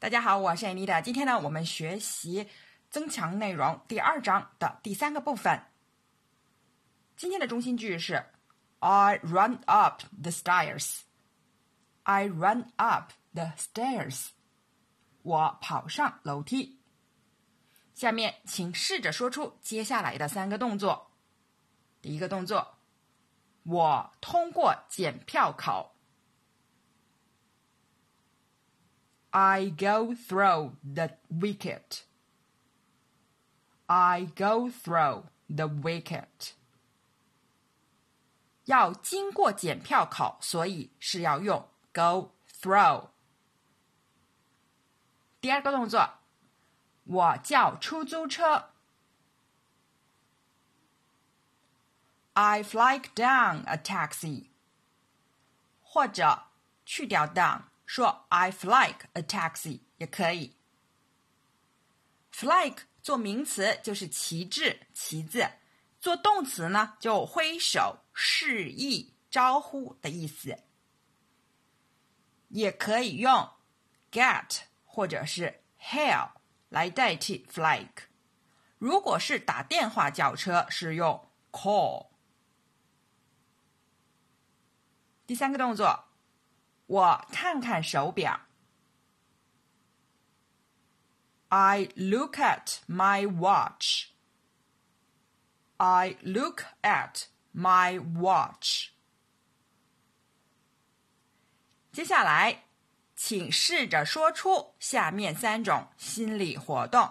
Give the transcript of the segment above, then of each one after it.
大家好，我是 Anita。今天呢，我们学习增强内容第二章的第三个部分。今天的中心句是 I run up the stairs. I run up the stairs. 我跑上楼梯。下面请试着说出接下来的三个动作。第一个动作，我通过检票口。I go through the wicket. I go through the wicket. 要经过检票口，所以是要用 go through。第二个动作，我叫出租车。I flag down a taxi，或者去掉 down， 说 I flag a taxi 也可以。flag 做名词就是旗帜、旗子，做动词呢就挥手、示意、招呼的意思。也可以用 get 或者是 hail 来代替 flag。如果是打电话叫车，是用 call。第三个动作，我看看手表。I look at my watch. I look at my watch. 接下来，请试着说出下面三种心理活动。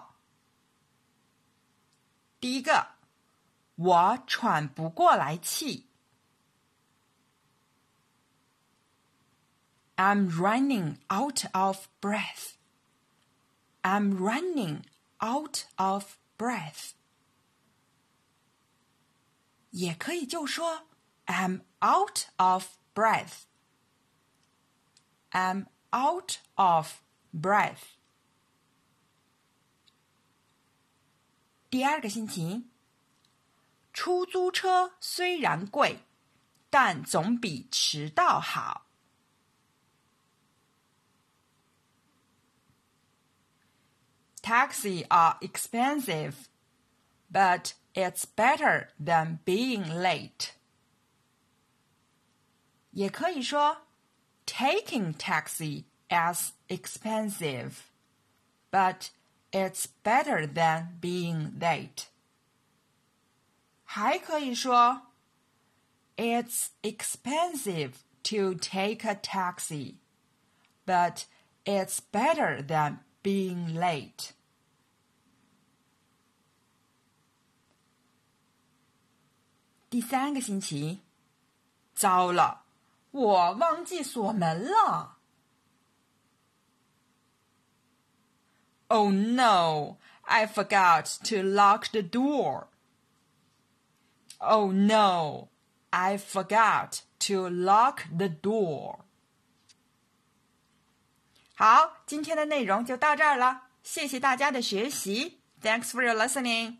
第一个，我喘不过来气。I'm running out of breath. I'm running out of breath. 也可以就说 I'm out of breath. I'm out of breath. 第二个心情，出租车虽然贵，但总比迟到好。Taxi are expensive, but it's better than being late. 也可以说，taking taxi is expensive, but it's better than being late. 还可以说，it's expensive to take a taxi, but it's better than being late. 第三个星期，糟了，我忘记锁门了。Oh no, I forgot to lock the door. Oh no, I forgot to lock the door. 好，今天的内容就到这儿了，谢谢大家的学习。Thanks for your listening.